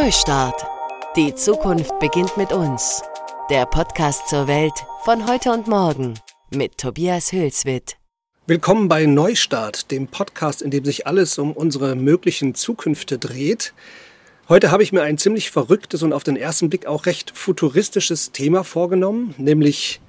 Neustart. Die Zukunft beginnt mit uns. Der Podcast zur Welt von heute und morgen mit Tobias Hülswit. Willkommen bei Neustart, dem Podcast, in dem sich alles um unsere möglichen Zukünfte dreht. Heute habe ich mir ein ziemlich verrücktes und auf den ersten Blick auch recht futuristisches Thema vorgenommen, nämlich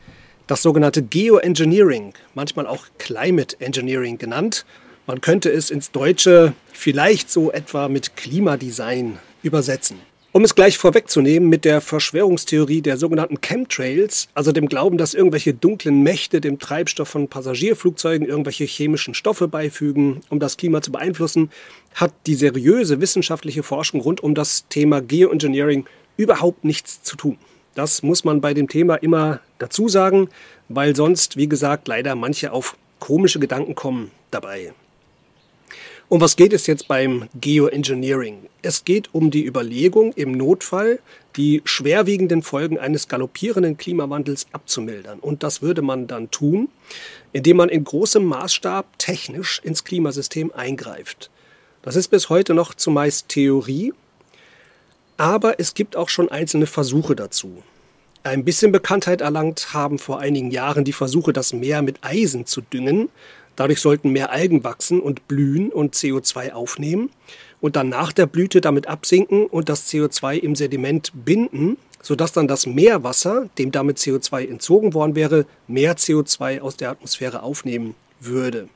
das sogenannte Geoengineering, manchmal auch Climate Engineering genannt. Man könnte es ins Deutsche vielleicht so etwa mit Klimadesign übersetzen. Um es gleich vorwegzunehmen mit der Verschwörungstheorie der sogenannten Chemtrails, also dem Glauben, dass irgendwelche dunklen Mächte dem Treibstoff von Passagierflugzeugen irgendwelche chemischen Stoffe beifügen, um das Klima zu beeinflussen, hat die seriöse wissenschaftliche Forschung rund um das Thema Geoengineering überhaupt nichts zu tun. Das muss man bei dem Thema immer dazu sagen, weil sonst, wie gesagt, leider manche auf komische Gedanken kommen dabei. Um was geht es jetzt beim Geoengineering? Es geht um die Überlegung, im Notfall die schwerwiegenden Folgen eines galoppierenden Klimawandels abzumildern. Und das würde man dann tun, indem man in großem Maßstab technisch ins Klimasystem eingreift. Das ist bis heute noch zumeist Theorie, aber es gibt auch schon einzelne Versuche dazu. Ein bisschen Bekanntheit erlangt haben vor einigen Jahren die Versuche, das Meer mit Eisen zu düngen. Dadurch sollten mehr Algen wachsen und blühen und CO2 aufnehmen und dann nach der Blüte damit absinken und das CO2 im Sediment binden, sodass dann das Meerwasser, dem damit CO2 entzogen worden wäre, mehr CO2 aus der Atmosphäre aufnehmen würde.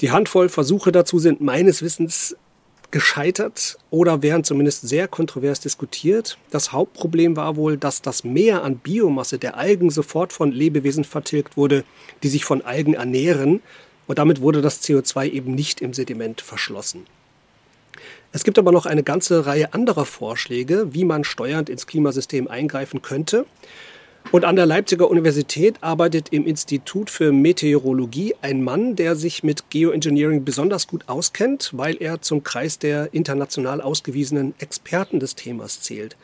Die Handvoll Versuche dazu sind meines Wissens gescheitert oder werden zumindest sehr kontrovers diskutiert. Das Hauptproblem war wohl, dass das Mehr an Biomasse der Algen sofort von Lebewesen vertilgt wurde, die sich von Algen ernähren, und damit wurde das CO2 eben nicht im Sediment verschlossen. Es gibt aber noch eine ganze Reihe anderer Vorschläge, wie man steuernd ins Klimasystem eingreifen könnte. Und an der Leipziger Universität arbeitet im Institut für Meteorologie ein Mann, der sich mit Geoengineering besonders gut auskennt, weil er zum Kreis der international ausgewiesenen Experten des Themas zählt.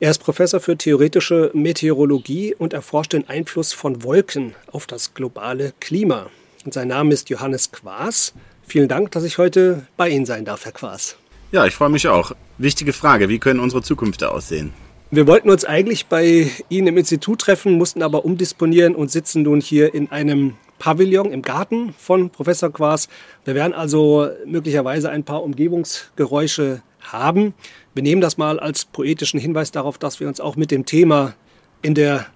Er ist Professor für theoretische Meteorologie und erforscht den Einfluss von Wolken auf das globale Klima. Und sein Name ist Johannes Quaas. Vielen Dank, dass ich heute bei Ihnen sein darf, Herr Quaas. Ja, ich freue mich auch. Wichtige Frage, wie können unsere Zukünfte aussehen? Wir wollten uns eigentlich bei Ihnen im Institut treffen, mussten aber umdisponieren und sitzen nun hier in einem Pavillon im Garten von Professor Quaas. Wir werden also möglicherweise ein paar Umgebungsgeräusche haben. Wir nehmen das mal als poetischen Hinweis darauf, dass wir uns auch mit dem Thema in der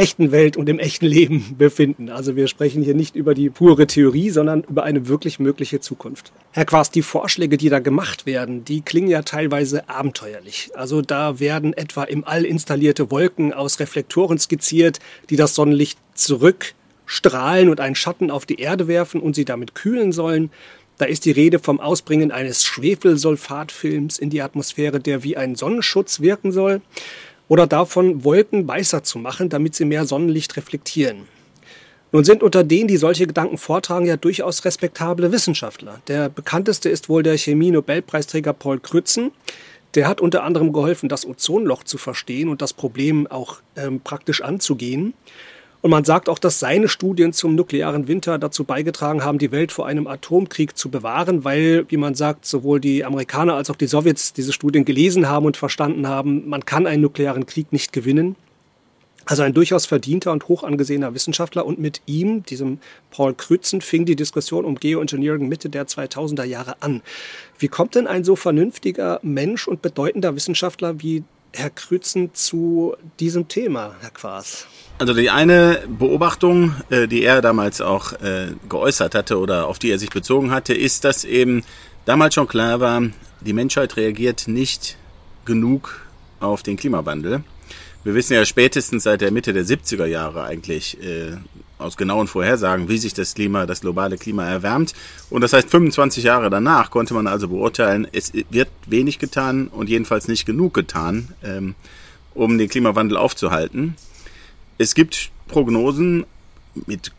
echten Welt und im echten Leben befinden. Also wir sprechen hier nicht über die pure Theorie, sondern über eine wirklich mögliche Zukunft. Herr Quast, die Vorschläge, die da gemacht werden, die klingen ja teilweise abenteuerlich. Also da werden etwa im All installierte Wolken aus Reflektoren skizziert, die das Sonnenlicht zurückstrahlen und einen Schatten auf die Erde werfen und sie damit kühlen sollen. Da ist die Rede vom Ausbringen eines Schwefelsulfatfilms in die Atmosphäre, der wie ein Sonnenschutz wirken soll oder davon, Wolken weißer zu machen, damit sie mehr Sonnenlicht reflektieren. Nun sind unter denen, die solche Gedanken vortragen, ja durchaus respektable Wissenschaftler. Der bekannteste ist wohl der Chemie-Nobelpreisträger Paul Krützen. Der hat unter anderem geholfen, das Ozonloch zu verstehen und das Problem auch ähm, praktisch anzugehen. Und man sagt auch, dass seine Studien zum nuklearen Winter dazu beigetragen haben, die Welt vor einem Atomkrieg zu bewahren, weil, wie man sagt, sowohl die Amerikaner als auch die Sowjets diese Studien gelesen haben und verstanden haben, man kann einen nuklearen Krieg nicht gewinnen. Also ein durchaus verdienter und hoch angesehener Wissenschaftler und mit ihm, diesem Paul Krützen, fing die Diskussion um Geoengineering Mitte der 2000er Jahre an. Wie kommt denn ein so vernünftiger Mensch und bedeutender Wissenschaftler wie Herr Krützen zu diesem Thema, Herr Quaas? Also die eine Beobachtung, äh, die er damals auch äh, geäußert hatte oder auf die er sich bezogen hatte, ist, dass eben damals schon klar war, die Menschheit reagiert nicht genug auf den Klimawandel. Wir wissen ja spätestens seit der Mitte der 70er Jahre eigentlich äh, aus genauen Vorhersagen, wie sich das Klima, das globale Klima erwärmt. Und das heißt, 25 Jahre danach konnte man also beurteilen, es wird wenig getan und jedenfalls nicht genug getan, ähm, um den Klimawandel aufzuhalten. Es gibt Prognosen mit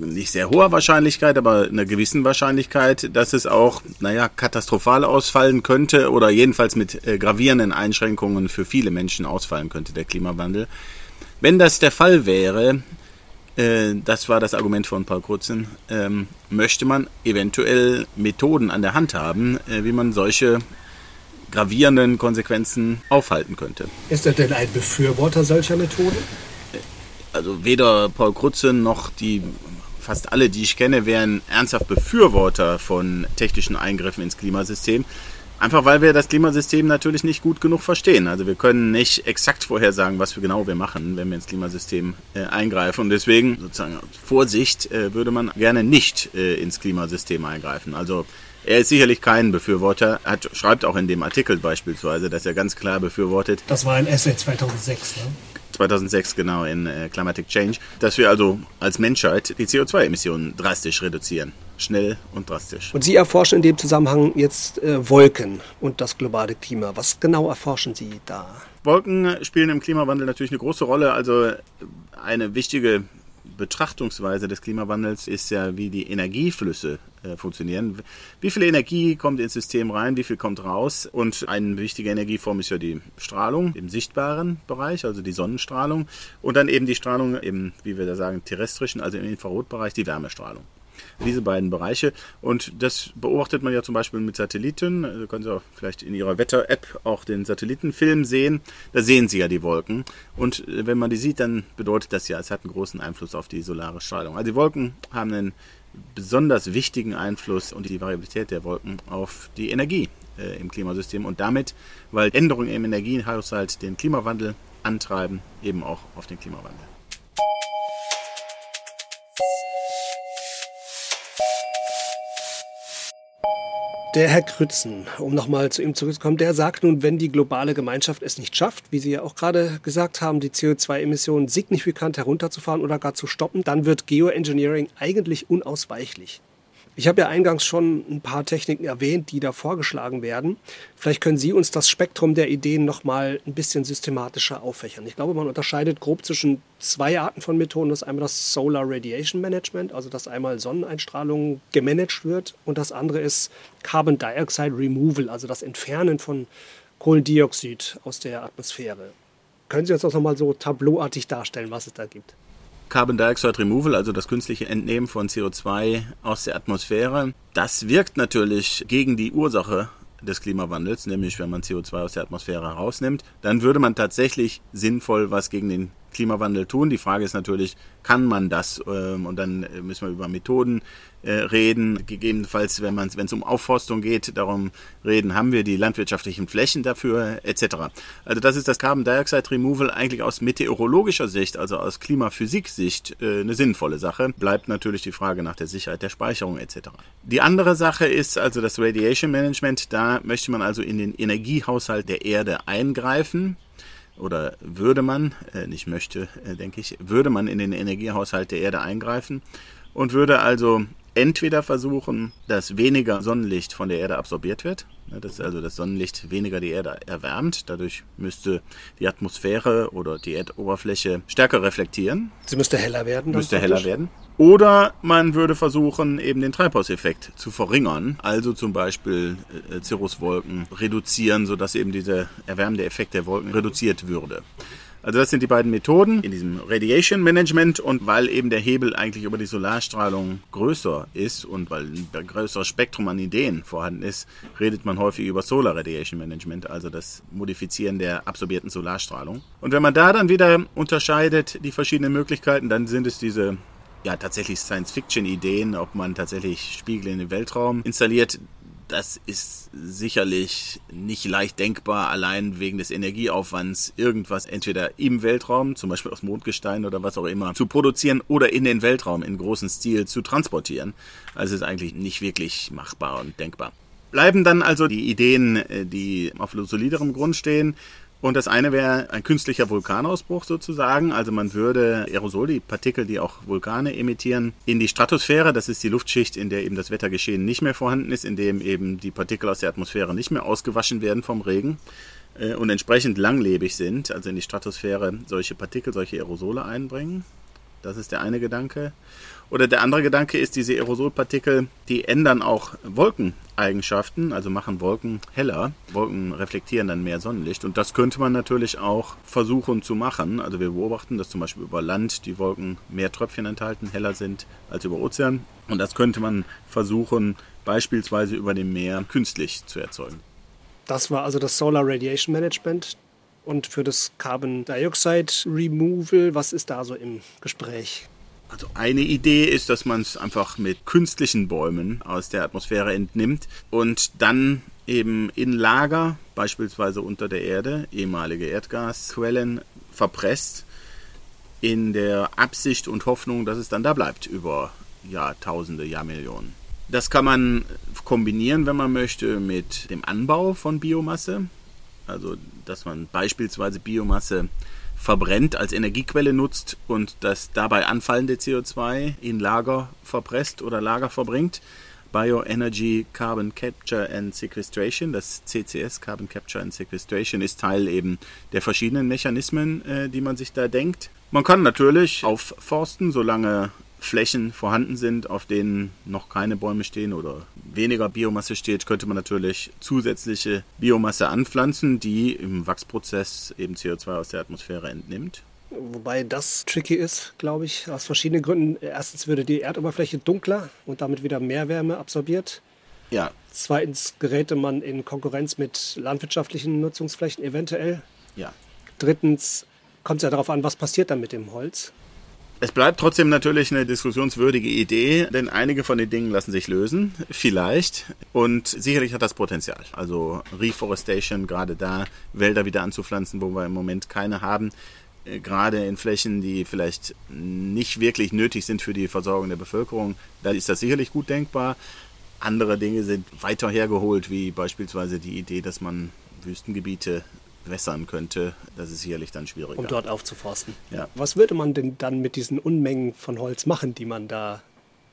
nicht sehr hoher Wahrscheinlichkeit, aber einer gewissen Wahrscheinlichkeit, dass es auch, naja, katastrophal ausfallen könnte oder jedenfalls mit äh, gravierenden Einschränkungen für viele Menschen ausfallen könnte, der Klimawandel. Wenn das der Fall wäre, äh, das war das Argument von Paul Krutzen, ähm, möchte man eventuell Methoden an der Hand haben, äh, wie man solche gravierenden Konsequenzen aufhalten könnte. Ist er denn ein Befürworter solcher Methoden? Also weder Paul Krutzen noch die fast alle, die ich kenne, wären ernsthaft Befürworter von technischen Eingriffen ins Klimasystem. Einfach weil wir das Klimasystem natürlich nicht gut genug verstehen. Also wir können nicht exakt vorhersagen, was wir genau wir machen, wenn wir ins Klimasystem äh, eingreifen. Und deswegen sozusagen Vorsicht äh, würde man gerne nicht äh, ins Klimasystem eingreifen. Also er ist sicherlich kein Befürworter, hat, schreibt auch in dem Artikel beispielsweise, dass er ganz klar befürwortet. Das war ein Essay 2006, ne? 2006 genau in äh, Climatic Change, dass wir also als Menschheit die CO2-Emissionen drastisch reduzieren. Schnell und drastisch. Und Sie erforschen in dem Zusammenhang jetzt äh, Wolken und das globale Klima. Was genau erforschen Sie da? Wolken spielen im Klimawandel natürlich eine große Rolle. Also eine wichtige Betrachtungsweise des Klimawandels ist ja, wie die Energieflüsse äh, funktionieren. Wie viel Energie kommt ins System rein, wie viel kommt raus? Und eine wichtige Energieform ist ja die Strahlung im sichtbaren Bereich, also die Sonnenstrahlung. Und dann eben die Strahlung im, wie wir da sagen, terrestrischen, also im Infrarotbereich, die Wärmestrahlung diese beiden Bereiche. Und das beobachtet man ja zum Beispiel mit Satelliten. Also können Sie auch vielleicht in Ihrer Wetter-App auch den Satellitenfilm sehen. Da sehen Sie ja die Wolken. Und äh, wenn man die sieht, dann bedeutet das ja, es hat einen großen Einfluss auf die solare Strahlung. Also die Wolken haben einen besonders wichtigen Einfluss und die Variabilität der Wolken auf die Energie äh, im Klimasystem und damit, weil Änderungen im Energiehaushalt den Klimawandel antreiben, eben auch auf den Klimawandel. Der Herr Krützen, um nochmal zu ihm zurückzukommen, der sagt nun, wenn die globale Gemeinschaft es nicht schafft, wie Sie ja auch gerade gesagt haben, die CO2-Emissionen signifikant herunterzufahren oder gar zu stoppen, dann wird Geoengineering eigentlich unausweichlich. Ich habe ja eingangs schon ein paar Techniken erwähnt, die da vorgeschlagen werden. Vielleicht können Sie uns das Spektrum der Ideen noch mal ein bisschen systematischer auffächern. Ich glaube, man unterscheidet grob zwischen zwei Arten von Methoden. Das ist einmal das Solar Radiation Management, also dass einmal Sonneneinstrahlung gemanagt wird und das andere ist Carbon Dioxide Removal, also das Entfernen von Kohlendioxid aus der Atmosphäre. Können Sie uns das noch mal so tableauartig darstellen, was es da gibt? Carbon Dioxide Removal, also das künstliche Entnehmen von CO2 aus der Atmosphäre, das wirkt natürlich gegen die Ursache des Klimawandels, nämlich wenn man CO2 aus der Atmosphäre herausnimmt, dann würde man tatsächlich sinnvoll was gegen den Klimawandel tun. Die Frage ist natürlich, kann man das? Ähm, und dann äh, müssen wir über Methoden äh, reden. Gegebenenfalls, wenn man, wenn es um Aufforstung geht, darum reden, haben wir die landwirtschaftlichen Flächen dafür etc. Also das ist das Carbon Dioxide Removal eigentlich aus meteorologischer Sicht, also aus Klimaphysik-Sicht äh, eine sinnvolle Sache. Bleibt natürlich die Frage nach der Sicherheit der Speicherung etc. Die andere Sache ist also das Radiation Management. Da möchte man also in den Energiehaushalt der Erde eingreifen oder würde man, äh, nicht möchte, äh, denke ich, würde man in den Energiehaushalt der Erde eingreifen und würde also entweder versuchen, dass weniger Sonnenlicht von der Erde absorbiert wird, ne, dass also das Sonnenlicht weniger die Erde erwärmt, dadurch müsste die Atmosphäre oder die Erdoberfläche stärker reflektieren. Sie müsste heller werden. Müsste heller werden. Oder man würde versuchen, eben den Treibhauseffekt zu verringern, also zum Beispiel äh, Cirruswolken reduzieren, sodass eben dieser erwärmende Effekt der Wolken reduziert würde. Also das sind die beiden Methoden in diesem Radiation Management und weil eben der Hebel eigentlich über die Solarstrahlung größer ist und weil ein größeres Spektrum an Ideen vorhanden ist, redet man häufig über Solar Radiation Management, also das Modifizieren der absorbierten Solarstrahlung. Und wenn man da dann wieder unterscheidet die verschiedenen Möglichkeiten, dann sind es diese ja, tatsächlich Science-Fiction-Ideen, ob man tatsächlich Spiegel in den Weltraum installiert. Das ist sicherlich nicht leicht denkbar, allein wegen des Energieaufwands, irgendwas entweder im Weltraum, zum Beispiel aus Mondgestein oder was auch immer, zu produzieren oder in den Weltraum in großem Stil zu transportieren. Also ist eigentlich nicht wirklich machbar und denkbar. Bleiben dann also die Ideen, äh, die auf soliderem Grund stehen. Und das eine wäre ein künstlicher Vulkanausbruch sozusagen. Also man würde Aerosol, die Partikel, die auch Vulkane emittieren, in die Stratosphäre, das ist die Luftschicht, in der eben das Wettergeschehen nicht mehr vorhanden ist, in dem eben die Partikel aus der Atmosphäre nicht mehr ausgewaschen werden vom Regen äh, und entsprechend langlebig sind, also in die Stratosphäre solche Partikel, solche Aerosole einbringen. Das ist der eine Gedanke. Oder der andere Gedanke ist, diese Aerosolpartikel, die ändern auch Wolkeneigenschaften, also machen Wolken heller. Wolken reflektieren dann mehr Sonnenlicht. Und das könnte man natürlich auch versuchen zu machen. Also wir beobachten, dass zum Beispiel über Land die Wolken mehr Tröpfchen enthalten, heller sind als über Ozean. Und das könnte man versuchen, beispielsweise über dem Meer künstlich zu erzeugen. Das war also das Solar Radiation Management. Und für das Carbon Dioxide Removal, was ist da so im Gespräch? Also eine Idee ist, dass man es einfach mit künstlichen Bäumen aus der Atmosphäre entnimmt und dann eben in Lager, beispielsweise unter der Erde, ehemalige Erdgasquellen verpresst, in der Absicht und Hoffnung, dass es dann da bleibt über Jahrtausende, Jahrmillionen. Das kann man kombinieren, wenn man möchte, mit dem Anbau von Biomasse. Also, dass man beispielsweise Biomasse verbrennt, als Energiequelle nutzt und das dabei anfallende CO2 in Lager verpresst oder Lager verbringt. Bioenergy Carbon Capture and Sequestration, das CCS Carbon Capture and Sequestration, ist Teil eben der verschiedenen Mechanismen, äh, die man sich da denkt. Man kann natürlich aufforsten, solange Flächen vorhanden sind, auf denen noch keine Bäume stehen oder weniger Biomasse steht, könnte man natürlich zusätzliche Biomasse anpflanzen, die im Wachsprozess eben CO2 aus der Atmosphäre entnimmt. Wobei das tricky ist, glaube ich, aus verschiedenen Gründen. Erstens würde die Erdoberfläche dunkler und damit wieder mehr Wärme absorbiert. Ja. Zweitens geräte man in Konkurrenz mit landwirtschaftlichen Nutzungsflächen eventuell. Ja. Drittens kommt es ja darauf an, was passiert dann mit dem Holz. Es bleibt trotzdem natürlich eine diskussionswürdige Idee, denn einige von den Dingen lassen sich lösen, vielleicht. Und sicherlich hat das Potenzial. Also Reforestation, gerade da Wälder wieder anzupflanzen, wo wir im Moment keine haben. Äh, gerade in Flächen, die vielleicht nicht wirklich nötig sind für die Versorgung der Bevölkerung, da ist das sicherlich gut denkbar. Andere Dinge sind weiter hergeholt, wie beispielsweise die Idee, dass man Wüstengebiete wässern könnte, das ist sicherlich dann schwieriger. Um dort aufzuforsten. Ja. Was würde man denn dann mit diesen Unmengen von Holz machen, die man da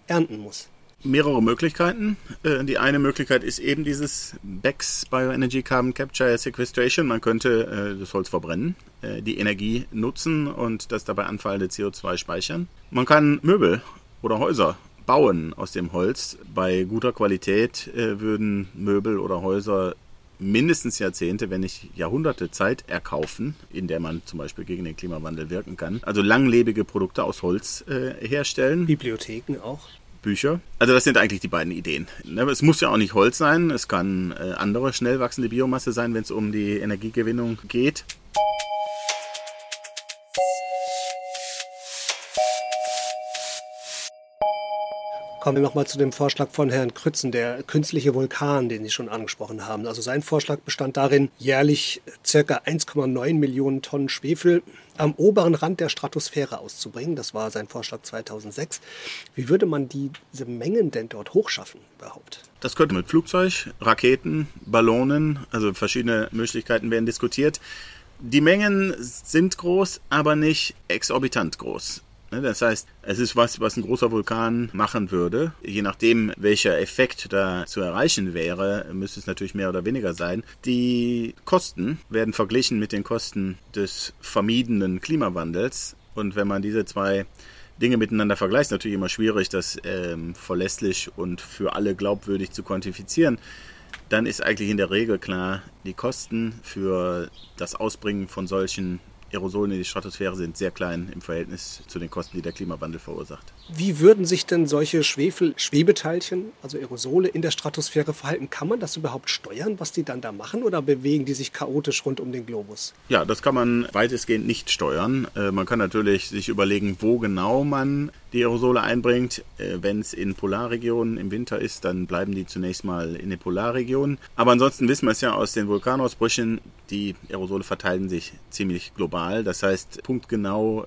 ernten muss? Mehrere Möglichkeiten. Äh, die eine Möglichkeit ist eben dieses BECS, Bioenergy Carbon Capture Sequestration. Man könnte äh, das Holz verbrennen, äh, die Energie nutzen und das dabei anfallende CO2 speichern. Man kann Möbel oder Häuser bauen aus dem Holz. Bei guter Qualität würden Möbel oder Häuser mindestens Jahrzehnte, wenn nicht Jahrhunderte Zeit erkaufen, in der man zum Beispiel gegen den Klimawandel wirken kann. Also langlebige Produkte aus Holz äh, herstellen. Bibliotheken auch. Bücher. Also das sind eigentlich die beiden Ideen. Ne, es muss ja auch nicht Holz sein, es kann äh, andere schnell wachsende Biomasse sein, wenn es um die Energiegewinnung geht. Kommen wir nochmal zu dem Vorschlag von Herrn Krützen, der künstliche Vulkan, den Sie schon angesprochen haben. Also sein Vorschlag bestand darin, jährlich ca. 1,9 Millionen Tonnen Schwefel am oberen Rand der Stratosphäre auszubringen. Das war sein Vorschlag 2006. Wie würde man diese Mengen denn dort hochschaffen überhaupt? Das könnte mit Flugzeug, Raketen, Ballonen, also verschiedene Möglichkeiten werden diskutiert. Die Mengen sind groß, aber nicht exorbitant groß. Ne, das heißt, es ist was, was ein großer Vulkan machen würde. Je nachdem, welcher Effekt da zu erreichen wäre, müsste es natürlich mehr oder weniger sein. Die Kosten werden verglichen mit den Kosten des vermiedenen Klimawandels. Und wenn man diese zwei Dinge miteinander vergleicht, natürlich immer schwierig, das ähm, verlässlich und für alle glaubwürdig zu quantifizieren dann ist eigentlich in der Regel klar, die Kosten für das Ausbringen von solchen Aerosolen in die Stratosphäre sind sehr klein im Verhältnis zu den Kosten, die der Klimawandel verursacht. Wie würden sich denn solche Schwefel-Schwebeteilchen, also Aerosole, in der Stratosphäre verhalten? Kann man das überhaupt steuern, was die dann da machen, oder bewegen die sich chaotisch rund um den Globus? Ja, das kann man weitestgehend nicht steuern. Äh, man kann natürlich sich überlegen, wo genau man die Aerosole einbringt. Äh, Wenn es in Polarregionen im Winter ist, dann bleiben die zunächst mal in den Polarregionen. Aber ansonsten wissen wir es ja aus den Vulkanausbrüchen, die Aerosole verteilen sich ziemlich global. Das heißt, punktgenau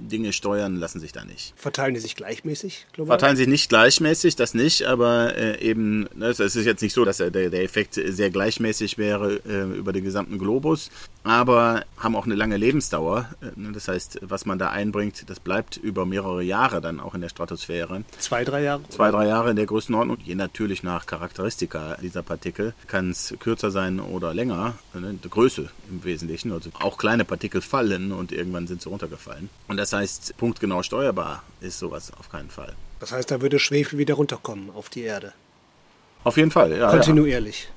Dinge steuern lassen sich da nicht. Verteilen die sich gleichmäßig global? Verteilen sich nicht gleichmäßig, das nicht, aber äh, eben, ne, es ist jetzt nicht so, dass der, der Effekt sehr gleichmäßig wäre äh, über den gesamten Globus, aber haben auch eine lange Lebensdauer. Äh, ne, das heißt, was man da einbringt, das bleibt über mehrere Jahre dann auch in der Stratosphäre. Zwei, drei Jahre? Zwei, drei Jahre in der Größenordnung. Je natürlich nach Charakteristika dieser Partikel kann es kürzer sein oder länger. Ne, die Größe im Wesentlichen. Also auch kleine Partikel fallen und irgendwann sind sie runtergefallen. Und das heißt, punktgenau steuerbar ist sowas auf keinen Fall. Das heißt, da würde Schwefel wieder runterkommen auf die Erde. Auf jeden Fall, ja. Kontinuierlich.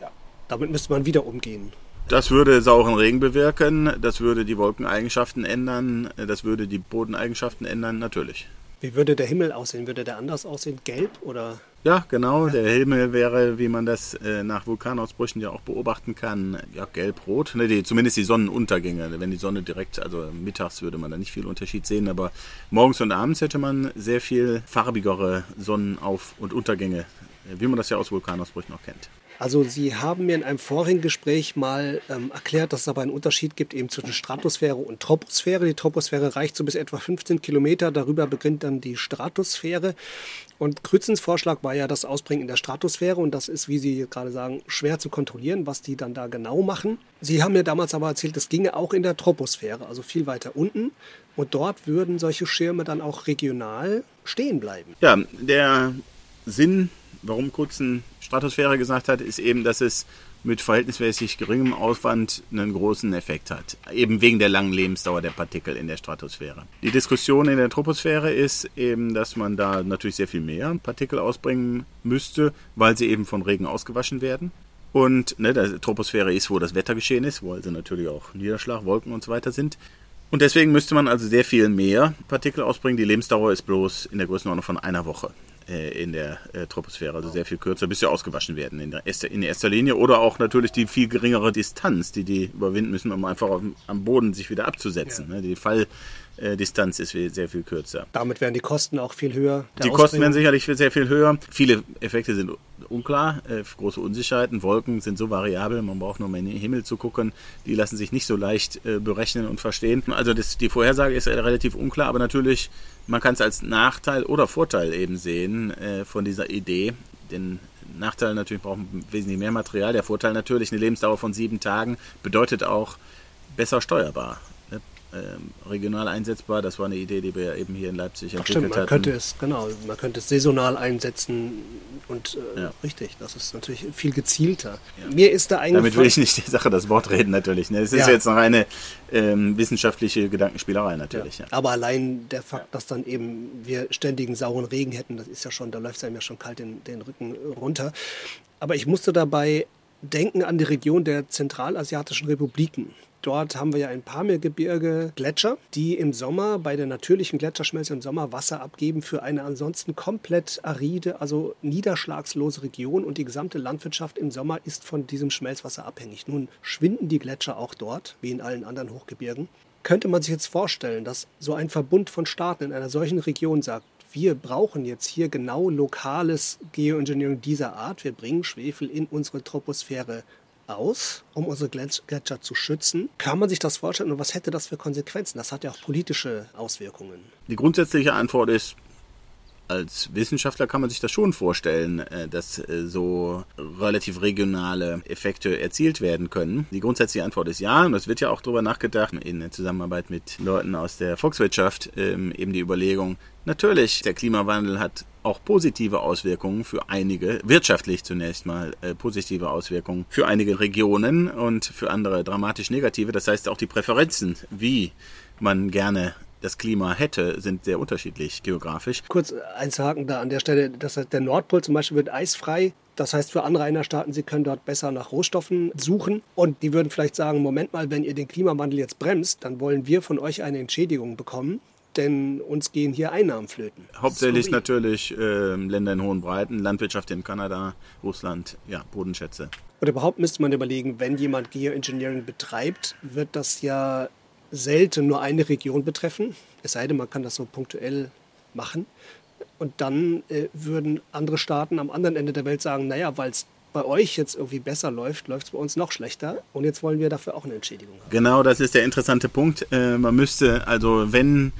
Ja. Damit müsste man wieder umgehen. Das würde sauren Regen bewirken, das würde die Wolkeneigenschaften ändern, das würde die Bodeneigenschaften ändern, natürlich. Wie würde der Himmel aussehen? Würde der anders aussehen? Gelb oder? Ja, genau. Ja. Der Himmel wäre, wie man das äh, nach Vulkanausbrüchen ja auch beobachten kann, ja, gelb-rot. Ne, die, zumindest die Sonnenuntergänge. Wenn die Sonne direkt, also mittags würde man da nicht viel Unterschied sehen, aber morgens und abends hätte man sehr viel farbigere Sonnenauf- und Untergänge, wie man das ja aus Vulkanausbrüchen auch kennt. Also Sie haben mir in einem vorigen Gespräch mal ähm, erklärt, dass es aber einen Unterschied gibt eben zwischen Stratosphäre und Troposphäre. Die Troposphäre reicht so bis etwa 15 Kilometer, darüber beginnt dann die Stratosphäre. Und Krützens Vorschlag war ja das Ausbringen in der Stratosphäre und das ist, wie Sie gerade sagen, schwer zu kontrollieren, was die dann da genau machen. Sie haben mir damals aber erzählt, das ginge auch in der Troposphäre, also viel weiter unten. Und dort würden solche Schirme dann auch regional stehen bleiben. Ja, der Sinn warum Kutzen Stratosphäre gesagt hat, ist eben, dass es mit verhältnismäßig geringem Aufwand einen großen Effekt hat. Eben wegen der langen Lebensdauer der Partikel in der Stratosphäre. Die Diskussion in der Troposphäre ist eben, dass man da natürlich sehr viel mehr Partikel ausbringen müsste, weil sie eben von Regen ausgewaschen werden. Und ne, der Troposphäre ist, wo das Wetter geschehen ist, wo also natürlich auch Niederschlag, Wolken und so weiter sind. Und deswegen müsste man also sehr viel mehr Partikel ausbringen. Die Lebensdauer ist bloß in der Größenordnung von einer Woche. Äh, in der äh, Troposphäre, also sehr viel kürzer, bis sie ausgewaschen werden in, der erster, in erster Linie. Oder auch natürlich die viel geringere Distanz, die die überwinden müssen, um einfach auf, am Boden sich wieder abzusetzen. Ja. Ne? Die Falldistanz ist sehr viel kürzer. Damit wären die Kosten auch viel höher. Die Kosten wären sicherlich sehr viel höher. Viele Effekte sind unklar, äh, große Unsicherheiten. Wolken sind so variabel, man braucht nur mal in den Himmel zu gucken. Die lassen sich nicht so leicht äh, berechnen und verstehen. Also das, die Vorhersage ist relativ unklar, aber natürlich, man kann es als Nachteil oder Vorteil eben sehen äh, von dieser Idee. Den Nachteil natürlich brauchen wesentlich mehr Material. Der Vorteil natürlich, eine Lebensdauer von sieben Tagen bedeutet auch besser steuerbar regional einsetzbar. Das war eine Idee, die wir eben hier in Leipzig entwickelt stimmt, man hatten. Könnte es, genau, man könnte es saisonal einsetzen und äh, ja. richtig, das ist natürlich viel gezielter. Ja. Mir ist da eigentlich. Damit will ich nicht die Sache das Wort reden, natürlich. Ne? Es ist ja. jetzt noch eine ähm, wissenschaftliche Gedankenspielerei, natürlich. Aber allein der Fakt, dass dann eben wir ständigen sauren Regen hätten, das ist ja schon, da läuft es einem ja schon kalt den, den Rücken runter. Aber ich musste dabei denken an die Region der zentralasiatischen Republiken. Dort haben wir ja ein paar mehr Gebirge Gletscher, die im Sommer bei der natürlichen Gletscherschmelze im Sommer Wasser abgeben für eine ansonsten komplett aride, also niederschlagslose Region und die gesamte Landwirtschaft im Sommer ist von diesem Schmelzwasser abhängig. Nun schwinden die Gletscher auch dort, wie in allen anderen Hochgebirgen. Könnte man sich jetzt vorstellen, dass so ein Verbund von Staaten in einer solchen Region sagt, wir brauchen jetzt hier genau lokales Geoengineering dieser Art. Wir bringen Schwefel in unsere Troposphäre aus, um unsere Gletscher zu schützen. Kann man sich das vorstellen und was hätte das für Konsequenzen? Das hat ja auch politische Auswirkungen. Die grundsätzliche Antwort ist, als Wissenschaftler kann man sich das schon vorstellen, äh, dass äh, so relativ regionale Effekte erzielt werden können. Die grundsätzliche Antwort ist ja, und es wird ja auch darüber nachgedacht, in Zusammenarbeit mit Leuten aus der Volkswirtschaft, ähm, eben die Überlegung, natürlich, der Klimawandel hat auch positive Auswirkungen für einige, wirtschaftlich zunächst mal äh, positive Auswirkungen für einige Regionen und für andere dramatisch negative. Das heißt auch die Präferenzen, wie man gerne das Klima hätte, sind sehr unterschiedlich geografisch. Kurz einzuhaken da an der Stelle, das heißt, der Nordpol zum Beispiel wird eisfrei. Das heißt für Anrainerstaaten, sie können dort besser nach Rohstoffen suchen. Und die würden vielleicht sagen, Moment mal, wenn ihr den Klimawandel jetzt bremst, dann wollen wir von euch eine Entschädigung bekommen denn uns gehen hier Einnahmen flöten. Hauptsächlich Sorry. natürlich äh, Länder in hohen Breiten, Landwirtschaft in Kanada, Russland, ja, Bodenschätze. Und überhaupt müsste man überlegen, wenn jemand Geoengineering betreibt, wird das ja selten nur eine Region betreffen, es sei denn, man kann das so punktuell machen. Und dann äh, würden andere Staaten am anderen Ende der Welt sagen, naja, weil es bei euch jetzt irgendwie besser läuft, läuft es bei uns noch schlechter. Und jetzt wollen wir dafür auch eine Entschädigung haben. Genau, das ist der interessante Punkt. Äh, man müsste, also wenn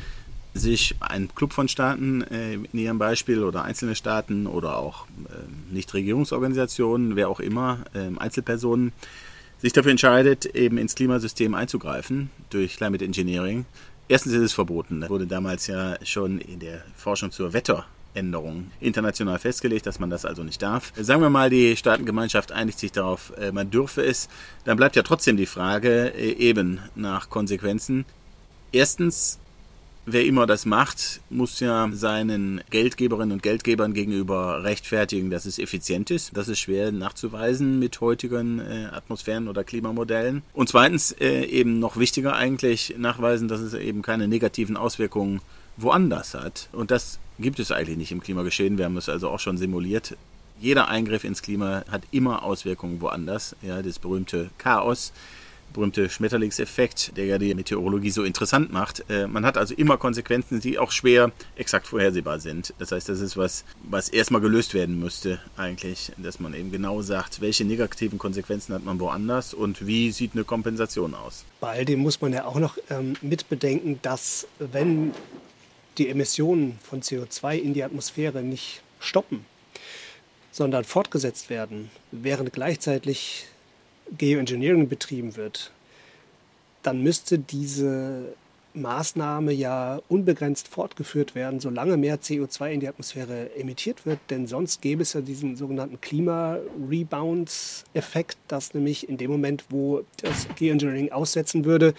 sich ein Club von Staaten äh, in ihrem Beispiel oder einzelne Staaten oder auch äh, Nichtregierungsorganisationen, wer auch immer, äh, Einzelpersonen, sich dafür entscheidet, eben ins Klimasystem einzugreifen durch Climate Engineering. Erstens ist es verboten. Das wurde damals ja schon in der Forschung zur Wetteränderung international festgelegt, dass man das also nicht darf. Sagen wir mal, die Staatengemeinschaft einigt sich darauf, äh, man dürfe es. Dann bleibt ja trotzdem die Frage äh, eben nach Konsequenzen. Erstens wer immer das macht, muss ja seinen Geldgeberinnen und Geldgebern gegenüber rechtfertigen, dass es effizient ist. Das ist schwer nachzuweisen mit heutigen äh, Atmosphären- oder Klimamodellen. Und zweitens, äh, eben noch wichtiger eigentlich, nachweisen, dass es eben keine negativen Auswirkungen woanders hat. Und das gibt es eigentlich nicht im Klimageschehen. Wir haben es also auch schon simuliert. Jeder Eingriff ins Klima hat immer Auswirkungen woanders. Ja, das berühmte Chaos berühmte Schmetterlingseffekt, der ja die Meteorologie so interessant macht. Äh, man hat also immer Konsequenzen, die auch schwer exakt vorhersehbar sind. Das heißt, das ist was, was erstmal gelöst werden müsste eigentlich, dass man eben genau sagt, welche negativen Konsequenzen hat man woanders und wie sieht eine Kompensation aus. Bei all dem muss man ja auch noch ähm, mitbedenken, dass wenn die Emissionen von CO2 in die Atmosphäre nicht stoppen, sondern fortgesetzt werden, während gleichzeitig Geoengineering betrieben wird, dann müsste diese Maßnahme ja unbegrenzt fortgeführt werden, solange mehr CO2 in die Atmosphäre emittiert wird. Denn sonst gäbe es ja diesen sogenannten Klima-Rebound-Effekt, dass nämlich in dem Moment, wo das Geoengineering aussetzen würde,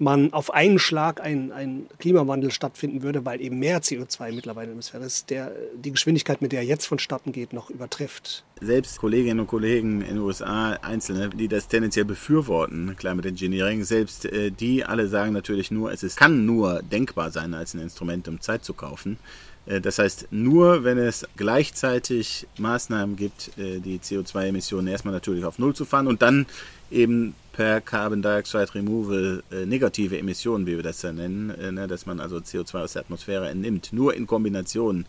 man auf einen Schlag ein, ein Klimawandel stattfinden würde, weil eben mehr CO2 mittlerweile in der Atmosphäre ist, der die Geschwindigkeit, mit der er jetzt vonstatten geht, noch übertrifft. Selbst Kolleginnen und Kollegen in den USA, Einzelne, die das tendenziell befürworten, Climate Engineering, selbst äh, die alle sagen natürlich nur, es ist, kann nur denkbar sein als ein Instrument, um Zeit zu kaufen. Äh, das heißt, nur wenn es gleichzeitig Maßnahmen gibt, äh, die CO2-Emissionen erstmal natürlich auf Null zu fahren und dann eben per Carbon Dioxide Removal äh, negative Emissionen, wie wir das ja nennen, äh, ne, dass man also CO2 aus der Atmosphäre entnimmt. Nur in Kombination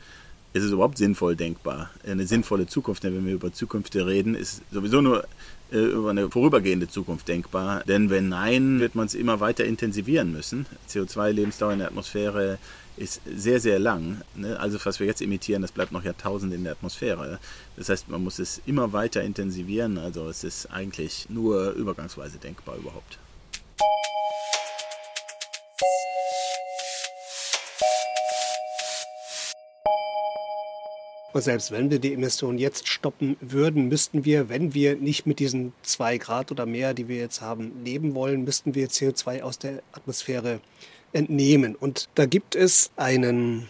ist es überhaupt sinnvoll denkbar. Eine sinnvolle Zukunft, wenn wir über Zukünfte reden, ist sowieso nur äh, über eine vorübergehende Zukunft denkbar. Denn wenn nein, wird man es immer weiter intensivieren müssen. CO2-Lebensdauer in der Atmosphäre ist sehr, sehr lang. Ne? Also was wir jetzt emittieren, das bleibt noch Jahrtausende in der Atmosphäre. Das heißt, man muss es immer weiter intensivieren. Also es ist eigentlich nur übergangsweise denkbar überhaupt. Und selbst wenn wir die Emissionen jetzt stoppen würden, müssten wir, wenn wir nicht mit diesen zwei Grad oder mehr, die wir jetzt haben, leben wollen, müssten wir CO2 aus der Atmosphäre entnehmen. Und da gibt es einen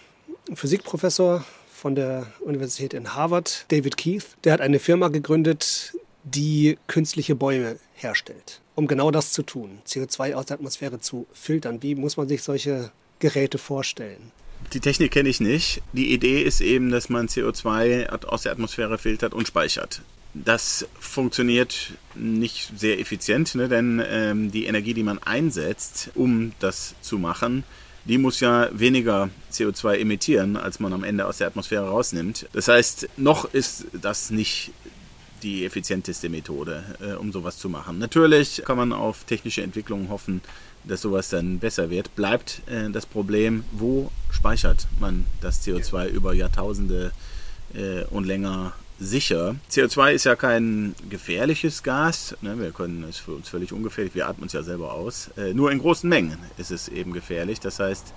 Physikprofessor von der Universität in Harvard, David Keith, der hat eine Firma gegründet, die künstliche Bäume herstellt, um genau das zu tun, CO2 aus der Atmosphäre zu filtern. Wie muss man sich solche Geräte vorstellen? Die Technik kenne ich nicht. Die Idee ist eben, dass man CO2 aus der Atmosphäre filtert und speichert. Das funktioniert nicht sehr effizient, ne? denn ähm, die Energie, die man einsetzt, um das zu machen, die muss ja weniger CO2 emittieren, als man am Ende aus der Atmosphäre rausnimmt. Das heißt, noch ist das nicht die effizienteste Methode, äh, um sowas zu machen. Natürlich kann man auf technische Entwicklungen hoffen, dass sowas dann besser wird. Bleibt äh, das Problem, wo speichert man das CO2 über Jahrtausende äh, und länger sicher. CO2 ist ja kein gefährliches Gas. Ne? Wir können es für uns völlig ungefährlich. Wir atmen es ja selber aus. Äh, nur in großen Mengen ist es eben gefährlich. Das heißt,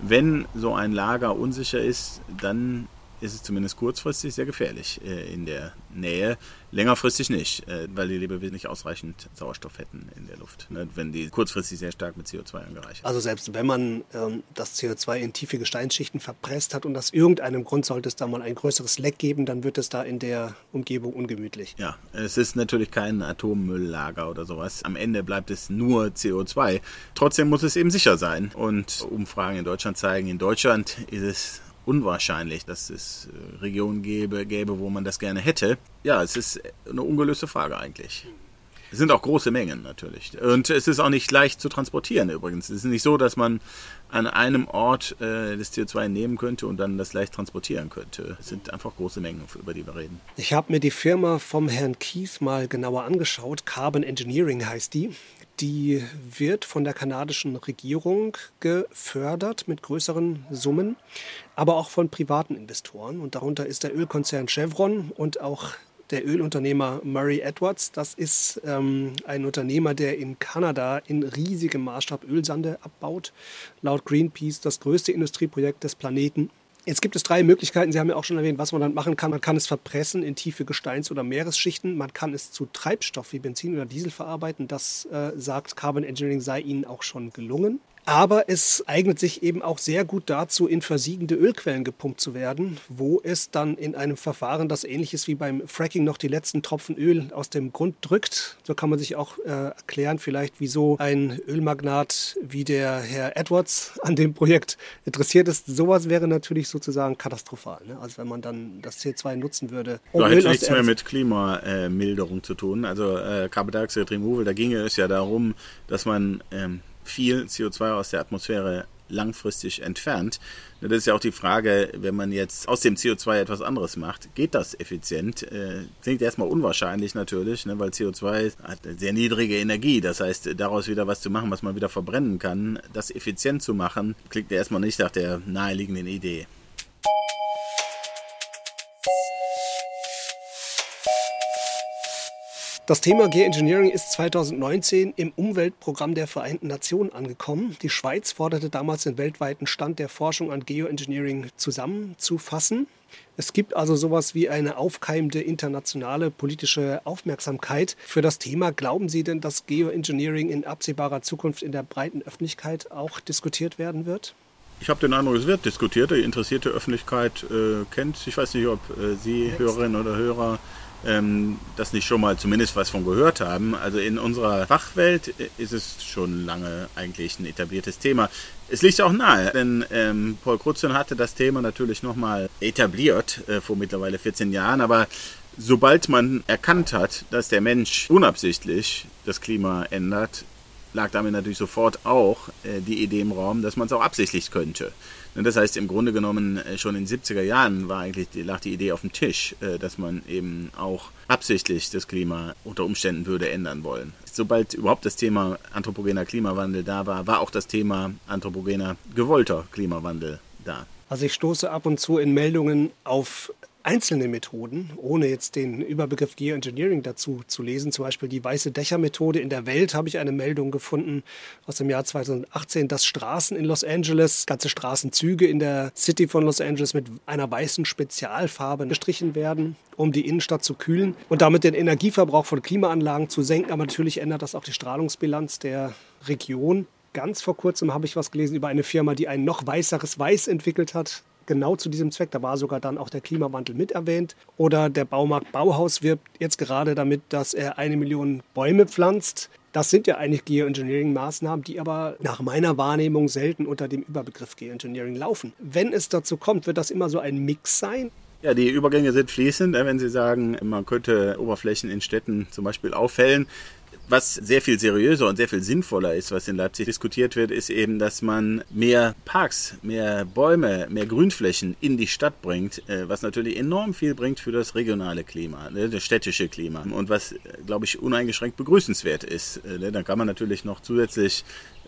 wenn so ein Lager unsicher ist, dann ist es zumindest kurzfristig sehr gefährlich äh, in der Nähe. Längerfristig nicht, äh, weil die Lebewesen nicht ausreichend Sauerstoff hätten in der Luft, ne, wenn die kurzfristig sehr stark mit CO2 angereichert Also selbst wenn man ähm, das CO2 in tiefe Gesteinsschichten verpresst hat und aus irgendeinem Grund sollte es da mal ein größeres Leck geben, dann wird es da in der Umgebung ungemütlich. Ja, es ist natürlich kein Atommülllager oder sowas. Am Ende bleibt es nur CO2. Trotzdem muss es eben sicher sein. Und Umfragen in Deutschland zeigen, in Deutschland ist es unwahrscheinlich, dass es äh, Regionen gäbe, gäbe, wo man das gerne hätte. Ja, es ist eine ungelöste Frage eigentlich. Es sind auch große Mengen natürlich. Und es ist auch nicht leicht zu transportieren übrigens. Es ist nicht so, dass man an einem Ort äh, das CO2 nehmen könnte und dann das leicht transportieren könnte. Es sind einfach große Mengen, über die wir reden. Ich habe mir die Firma vom Herrn Keith mal genauer angeschaut. Carbon Engineering heißt die. Die wird von der kanadischen Regierung gefördert mit größeren Summen, aber auch von privaten Investoren. Und darunter ist der Ölkonzern Chevron und auch der Ölunternehmer Murray Edwards. Das ist ähm, ein Unternehmer, der in Kanada in riesigem Maßstab Ölsande abbaut. Laut Greenpeace das größte Industrieprojekt des Planeten. Jetzt gibt es drei Möglichkeiten. Sie haben ja auch schon erwähnt, was man dann machen kann. Man kann es verpressen in tiefe Gesteins- oder Meeresschichten. Man kann es zu Treibstoff wie Benzin oder Diesel verarbeiten. Das äh, sagt Carbon Engineering sei ihnen auch schon gelungen. Aber es eignet sich eben auch sehr gut dazu, in versiegende Ölquellen gepumpt zu werden, wo es dann in einem Verfahren, das ähnlich ist wie beim Fracking, noch die letzten Tropfen Öl aus dem Grund drückt. So kann man sich auch äh, erklären, vielleicht, wieso ein Ölmagnat wie der Herr Edwards an dem Projekt interessiert ist. Sowas wäre natürlich sozusagen katastrophal. Ne? Also wenn man dann das CO2 nutzen würde. Um da hätte nichts mehr mit Klimamilderung zu tun. Also äh, Carbon Dioxide Removal, da ginge es ja darum, dass man ähm, viel CO2 aus der Atmosphäre langfristig entfernt. Das ist ja auch die Frage, wenn man jetzt aus dem CO2 etwas anderes macht, geht das effizient? Äh, klingt erstmal unwahrscheinlich natürlich, ne, weil CO2 hat sehr niedrige Energie. Das heißt, daraus wieder was zu machen, was man wieder verbrennen kann, das effizient zu machen, klingt erstmal nicht nach der naheliegenden Idee. Das Thema Geoengineering ist 2019 im Umweltprogramm der Vereinten Nationen angekommen. Die Schweiz forderte damals den weltweiten Stand der Forschung an Geoengineering zusammenzufassen. Es gibt also sowas wie eine aufkeimende internationale politische Aufmerksamkeit für das Thema. Glauben Sie denn, dass Geoengineering in absehbarer Zukunft in der breiten Öffentlichkeit auch diskutiert werden wird? Ich habe den Eindruck, es wird diskutiert. Die interessierte Öffentlichkeit äh, kennt. Ich weiß nicht, ob äh, Sie, Hörerinnen oder Hörer, ähm, das nicht schon mal zumindest was von gehört haben. Also in unserer Fachwelt ist es schon lange eigentlich ein etabliertes Thema. Es liegt auch nahe, denn ähm, Paul Krutzen hatte das Thema natürlich nochmal etabliert äh, vor mittlerweile 14 Jahren, aber sobald man erkannt hat, dass der Mensch unabsichtlich das Klima ändert, lag damit natürlich sofort auch äh, die Idee im Raum, dass man es auch absichtlich könnte. Das heißt, im Grunde genommen äh, schon in den 70er Jahren war eigentlich lag die Idee auf dem Tisch, äh, dass man eben auch absichtlich das Klima unter Umständen würde ändern wollen. Sobald überhaupt das Thema anthropogener Klimawandel da war, war auch das Thema anthropogener gewollter Klimawandel da. Also ich stoße ab und zu in Meldungen auf einzelne Methoden, ohne jetzt den Überbegriff Geoengineering dazu zu lesen. Zum Beispiel die Weiße Dächer-Methode. In der Welt habe ich eine Meldung gefunden aus dem Jahr 2018, dass Straßen in Los Angeles, ganze Straßenzüge in der City von Los Angeles mit einer weißen Spezialfarbe gestrichen werden, um die Innenstadt zu kühlen und damit den Energieverbrauch von Klimaanlagen zu senken. Aber natürlich ändert das auch die Strahlungsbilanz der Region. Ganz vor kurzem habe ich was gelesen über eine Firma, die ein noch weißeres Weiß entwickelt hat genau zu diesem Zweck. Da war sogar dann auch der Klimawandel mit erwähnt. Oder der Baumarkt Bauhaus wirbt jetzt gerade damit, dass er eine Million Bäume pflanzt. Das sind ja eigentlich Geoengineering-Maßnahmen, die aber nach meiner Wahrnehmung selten unter dem Überbegriff Geoengineering laufen. Wenn es dazu kommt, wird das immer so ein Mix sein. Ja, die Übergänge sind fließend. Wenn Sie sagen, man könnte Oberflächen in Städten zum Beispiel auffällen, was sehr viel seriöser und sehr viel sinnvoller ist, was in Leipzig diskutiert wird, ist eben, dass man mehr Parks, mehr Bäume, mehr Grünflächen in die Stadt bringt, äh, was natürlich enorm viel bringt für das regionale Klima, ne, das städtische Klima und was, glaube ich, uneingeschränkt begrüßenswert ist. Äh, ne. Dann kann man natürlich noch zusätzlich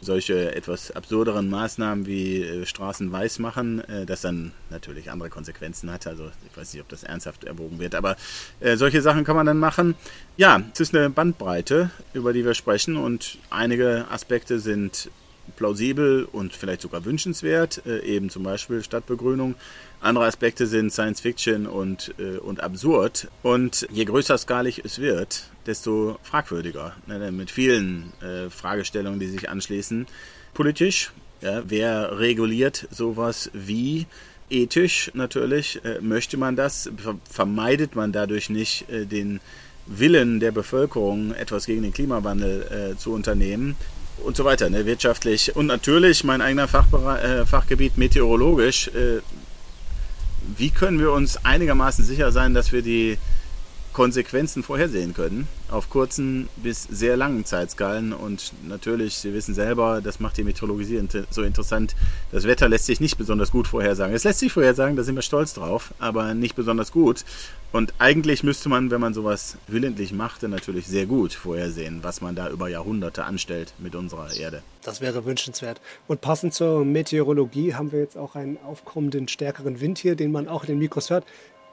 solche etwas absurderen Maßnahmen wie äh, Straßen weiß machen, äh, das dann natürlich andere Konsequenzen hat. Also ich weiß nicht, ob das ernsthaft erwogen wird, aber äh, solche Sachen kann man dann machen. Ja, es ist eine Bandbreite, über die wir sprechen und einige Aspekte sind plausibel und vielleicht sogar wünschenswert, äh, eben zum Beispiel Stadtbegrünung. Andere Aspekte sind Science Fiction und, äh, und absurd. Und je größer skalig es wird, desto fragwürdiger. Ne, mit vielen äh, Fragestellungen, die sich anschließen. Politisch, ja, wer reguliert sowas wie? Ethisch natürlich, äh, möchte man das? Vermeidet man dadurch nicht äh, den Willen der Bevölkerung, etwas gegen den Klimawandel äh, zu unternehmen? Und so weiter, ne, wirtschaftlich. Und natürlich mein eigener äh, Fachgebiet meteorologisch. Äh, wie können wir uns einigermaßen sicher sein, dass wir die Konsequenzen vorhersehen können, auf kurzen bis sehr langen Zeitskalen. Und natürlich, Sie wissen selber, das macht die Meteorologie so interessant. Das Wetter lässt sich nicht besonders gut vorhersagen. Es lässt sich vorhersagen, da sind wir stolz drauf, aber nicht besonders gut. Und eigentlich müsste man, wenn man sowas willentlich machte, natürlich sehr gut vorhersehen, was man da über Jahrhunderte anstellt mit unserer Erde. Das wäre wünschenswert. Und passend zur Meteorologie haben wir jetzt auch einen aufkommenden, stärkeren Wind hier, den man auch in den Mikros hört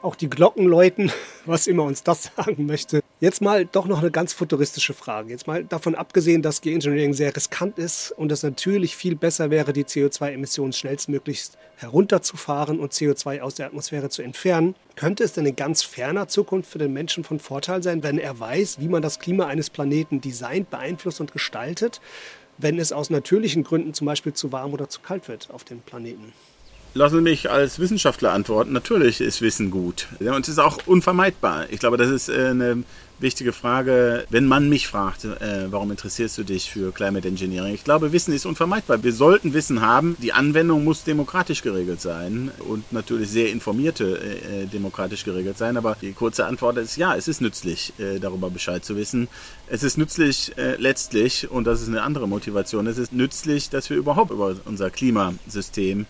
auch die Glocken läuten, was immer uns das sagen möchte. Jetzt mal doch noch eine ganz futuristische Frage. Jetzt mal davon abgesehen, dass Geoengineering sehr riskant ist und es natürlich viel besser wäre, die CO2-Emissionen schnellstmöglichst herunterzufahren und CO2 aus der Atmosphäre zu entfernen. Könnte es denn in ganz ferner Zukunft für den Menschen von Vorteil sein, wenn er weiß, wie man das Klima eines Planeten designt, beeinflusst und gestaltet? wenn es aus natürlichen Gründen zum Beispiel zu warm oder zu kalt wird auf dem Planeten? Lassen Sie mich als Wissenschaftler antworten. Natürlich ist Wissen gut. und es ist auch unvermeidbar. Ich glaube, das ist äh, eine wichtige Frage, wenn man mich fragt, äh, warum interessierst du dich für Climate Engineering? Ich glaube, Wissen ist unvermeidbar. Wir sollten Wissen haben. Die Anwendung muss demokratisch geregelt sein und natürlich sehr informierte äh, demokratisch geregelt sein. Aber die kurze Antwort ist ja, es ist nützlich, darüber Bescheid zu wissen. Es ist nützlich letztlich, und das ist eine andere Motivation, es ist nützlich, dass wir überhaupt über unser Klimasystem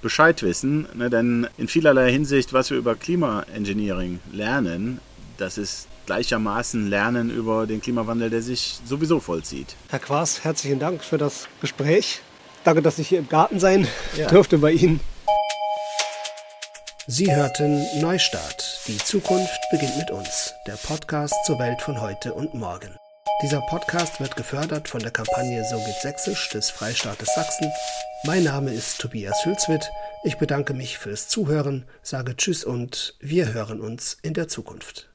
Bescheid wissen, ne, denn in vielerlei Hinsicht, was wir über Klimaengineering lernen, das ist gleichermaßen Lernen über den Klimawandel, der sich sowieso vollzieht. Herr Quas, herzlichen Dank für das Gespräch. Danke, dass ich hier im Garten sein ja. durfte bei Ihnen. Sie hörten Neustart. Die Zukunft beginnt mit uns. Der Podcast zur Welt von heute und morgen. Dieser Podcast wird gefördert von der Kampagne So geht Sächsisch des Freistaates Sachsen. Mein Name ist Tobias Hülswit. Ich bedanke mich fürs Zuhören, sage Tschüss und wir hören uns in der Zukunft.